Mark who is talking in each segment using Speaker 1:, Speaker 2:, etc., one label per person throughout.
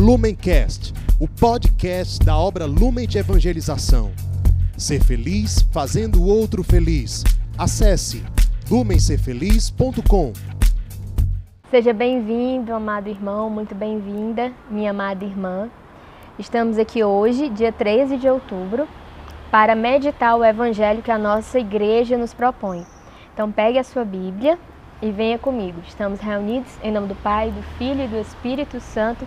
Speaker 1: Lumencast, o podcast da obra Lumen de Evangelização. Ser feliz fazendo o outro feliz. Acesse lumencerfeliz.com.
Speaker 2: Seja bem-vindo, amado irmão, muito bem-vinda, minha amada irmã. Estamos aqui hoje, dia 13 de outubro, para meditar o evangelho que a nossa igreja nos propõe. Então, pegue a sua Bíblia e venha comigo. Estamos reunidos em nome do Pai, do Filho e do Espírito Santo.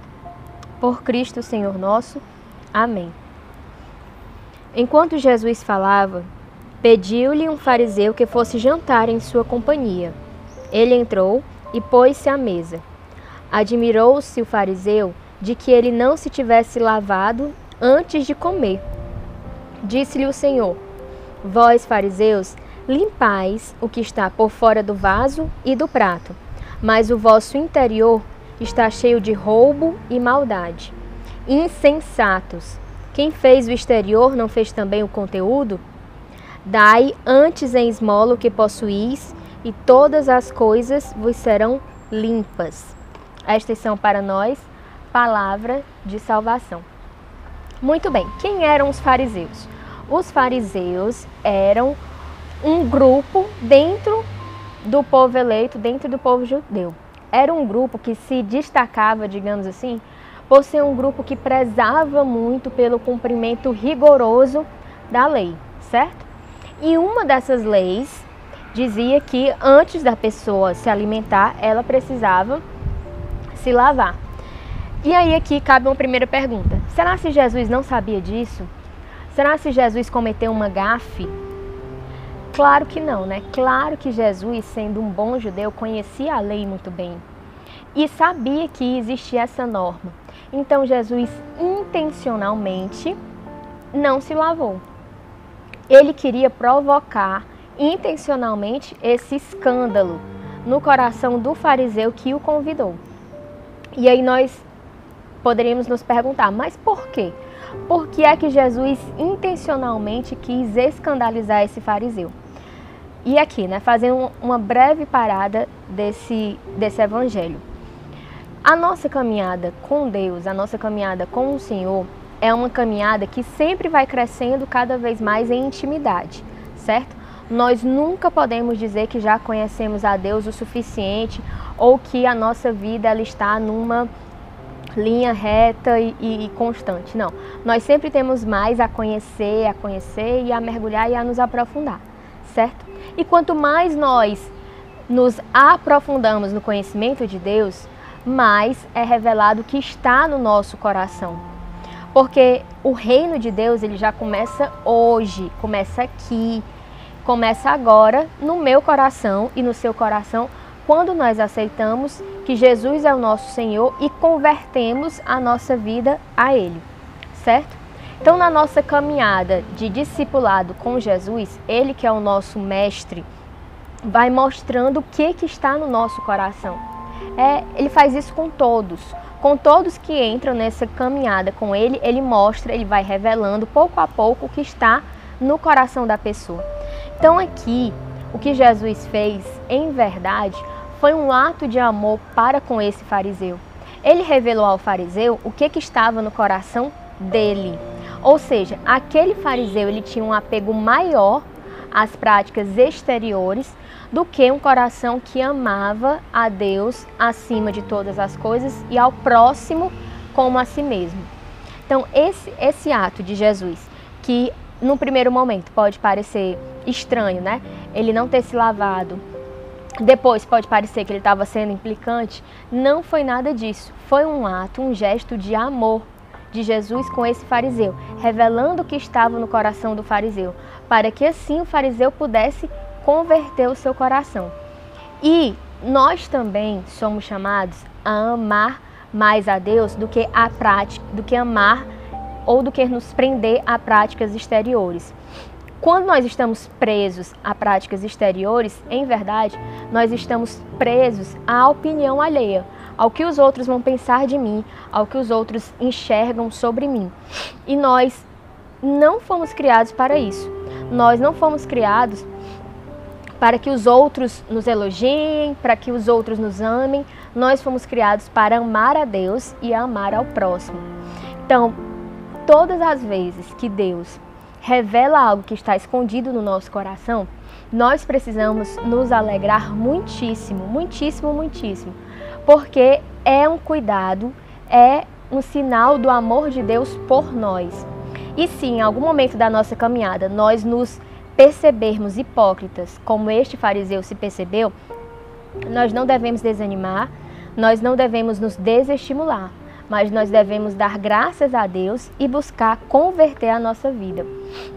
Speaker 2: Por Cristo Senhor nosso. Amém. Enquanto Jesus falava, pediu-lhe um fariseu que fosse jantar em sua companhia. Ele entrou e pôs-se à mesa. Admirou-se o fariseu de que ele não se tivesse lavado antes de comer. Disse-lhe o Senhor: Vós, fariseus, limpais o que está por fora do vaso e do prato, mas o vosso interior está cheio de roubo e maldade. Insensatos! Quem fez o exterior não fez também o conteúdo? Dai antes em esmola o que possuís, e todas as coisas vos serão limpas. Estas são para nós palavra de salvação. Muito bem, quem eram os fariseus? Os fariseus eram um grupo dentro do povo eleito, dentro do povo judeu. Era um grupo que se destacava, digamos assim, por ser um grupo que prezava muito pelo cumprimento rigoroso da lei, certo? E uma dessas leis dizia que antes da pessoa se alimentar, ela precisava se lavar. E aí aqui cabe uma primeira pergunta. Será se Jesus não sabia disso? Será se Jesus cometeu uma gafe Claro que não, né? Claro que Jesus, sendo um bom judeu, conhecia a lei muito bem e sabia que existia essa norma. Então Jesus intencionalmente não se lavou. Ele queria provocar intencionalmente esse escândalo no coração do fariseu que o convidou. E aí nós poderíamos nos perguntar, mas por quê? Por que é que Jesus intencionalmente quis escandalizar esse fariseu? E aqui, né, fazendo uma breve parada desse, desse evangelho. A nossa caminhada com Deus, a nossa caminhada com o Senhor, é uma caminhada que sempre vai crescendo cada vez mais em intimidade, certo? Nós nunca podemos dizer que já conhecemos a Deus o suficiente ou que a nossa vida ela está numa linha reta e, e, e, constante. Não, nós sempre temos mais a conhecer, a conhecer e a mergulhar e a nos aprofundar, certo? E quanto mais nós nos aprofundamos no conhecimento de Deus, mais é revelado o que está no nosso coração. Porque o reino de Deus, ele já começa hoje, começa aqui, começa agora no meu coração e no seu coração, quando nós aceitamos que Jesus é o nosso Senhor e convertemos a nossa vida a Ele, certo? Então, na nossa caminhada de discipulado com Jesus, Ele que é o nosso mestre, vai mostrando o que, que está no nosso coração. É, ele faz isso com todos. Com todos que entram nessa caminhada com Ele, Ele mostra, Ele vai revelando pouco a pouco o que está no coração da pessoa. Então, aqui, o que Jesus fez, em verdade, foi um ato de amor para com esse fariseu. Ele revelou ao fariseu o que, que estava no coração dele. Ou seja, aquele fariseu ele tinha um apego maior às práticas exteriores do que um coração que amava a Deus acima de todas as coisas e ao próximo como a si mesmo. Então, esse, esse ato de Jesus, que no primeiro momento pode parecer estranho, né? Ele não ter se lavado, depois pode parecer que ele estava sendo implicante, não foi nada disso. Foi um ato, um gesto de amor de Jesus com esse fariseu, revelando o que estava no coração do fariseu, para que assim o fariseu pudesse converter o seu coração. E nós também somos chamados a amar mais a Deus do que a prática, do que amar ou do que nos prender a práticas exteriores. Quando nós estamos presos a práticas exteriores, em verdade, nós estamos presos à opinião alheia, ao que os outros vão pensar de mim, ao que os outros enxergam sobre mim. E nós não fomos criados para isso. Nós não fomos criados para que os outros nos elogiem, para que os outros nos amem. Nós fomos criados para amar a Deus e amar ao próximo. Então, todas as vezes que Deus revela algo que está escondido no nosso coração, nós precisamos nos alegrar muitíssimo, muitíssimo, muitíssimo, porque é um cuidado, é um sinal do amor de Deus por nós. E se em algum momento da nossa caminhada nós nos percebermos hipócritas, como este fariseu se percebeu, nós não devemos desanimar, nós não devemos nos desestimular, mas nós devemos dar graças a Deus e buscar converter a nossa vida.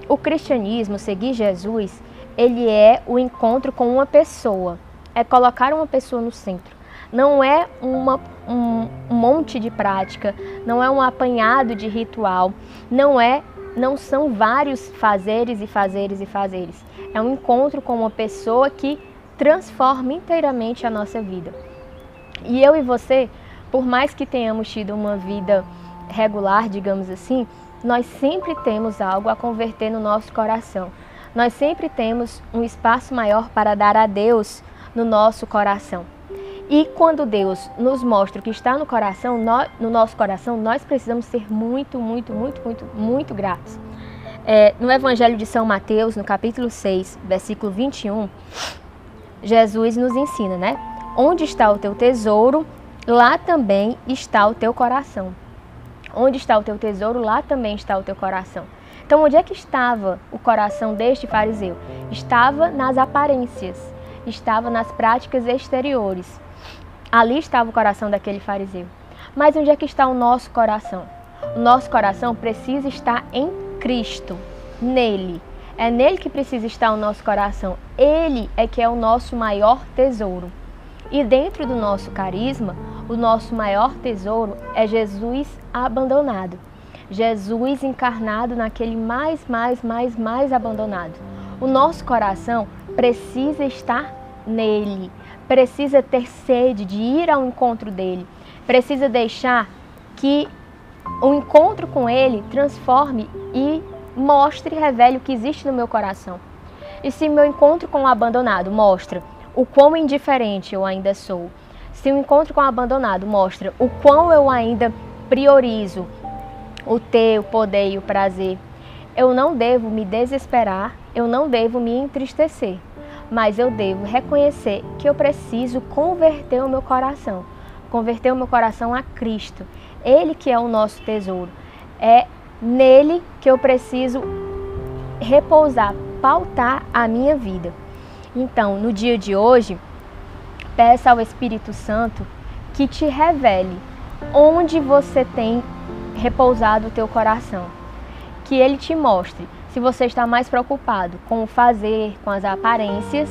Speaker 2: O cristianismo, seguir Jesus, ele é o encontro com uma pessoa, é colocar uma pessoa no centro. Não é uma, um, um monte de prática, não é um apanhado de ritual, não é não são vários fazeres e fazeres e fazeres. É um encontro com uma pessoa que transforma inteiramente a nossa vida. E eu e você, por mais que tenhamos tido uma vida regular, digamos assim, nós sempre temos algo a converter no nosso coração. Nós sempre temos um espaço maior para dar a Deus no nosso coração. E quando Deus nos mostra o que está no coração, no, nosso coração, nós precisamos ser muito, muito, muito, muito, muito gratos. É, no Evangelho de São Mateus, no capítulo 6, versículo 21, Jesus nos ensina, né? Onde está o teu tesouro, lá também está o teu coração. Onde está o teu tesouro, lá também está o teu coração. Então, onde é que estava o coração deste fariseu? Estava nas aparências, estava nas práticas exteriores. Ali estava o coração daquele fariseu. Mas onde é que está o nosso coração? O nosso coração precisa estar em Cristo, nele. É nele que precisa estar o nosso coração. Ele é que é o nosso maior tesouro. E dentro do nosso carisma, o nosso maior tesouro é Jesus abandonado. Jesus encarnado naquele mais, mais, mais, mais abandonado. O nosso coração precisa estar nele precisa ter sede de ir ao encontro dele, precisa deixar que o encontro com ele transforme e mostre e revele o que existe no meu coração. E se meu encontro com o abandonado mostra o quão indiferente eu ainda sou, se o encontro com o abandonado mostra o quão eu ainda priorizo o ter, o poder e o prazer, eu não devo me desesperar, eu não devo me entristecer mas eu devo reconhecer que eu preciso converter o meu coração, converter o meu coração a Cristo. Ele que é o nosso tesouro. É nele que eu preciso repousar, pautar a minha vida. Então, no dia de hoje, peça ao Espírito Santo que te revele onde você tem repousado o teu coração. Que ele te mostre se você está mais preocupado com o fazer, com as aparências,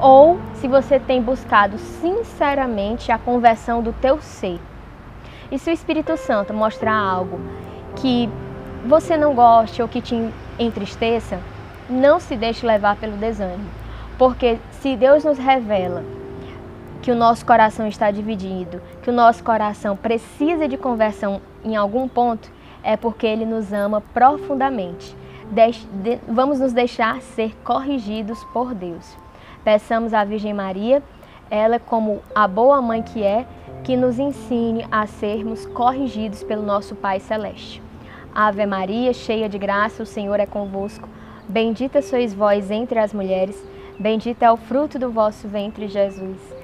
Speaker 2: ou se você tem buscado sinceramente a conversão do teu ser. E se o Espírito Santo mostrar algo que você não goste ou que te entristeça, não se deixe levar pelo desânimo. Porque se Deus nos revela que o nosso coração está dividido, que o nosso coração precisa de conversão em algum ponto, é porque Ele nos ama profundamente de, vamos nos deixar ser corrigidos por Deus. Peçamos à Virgem Maria, ela como a boa mãe que é, que nos ensine a sermos corrigidos pelo nosso Pai Celeste. Ave Maria, cheia de graça, o Senhor é convosco. Bendita sois vós entre as mulheres, bendito é o fruto do vosso ventre, Jesus.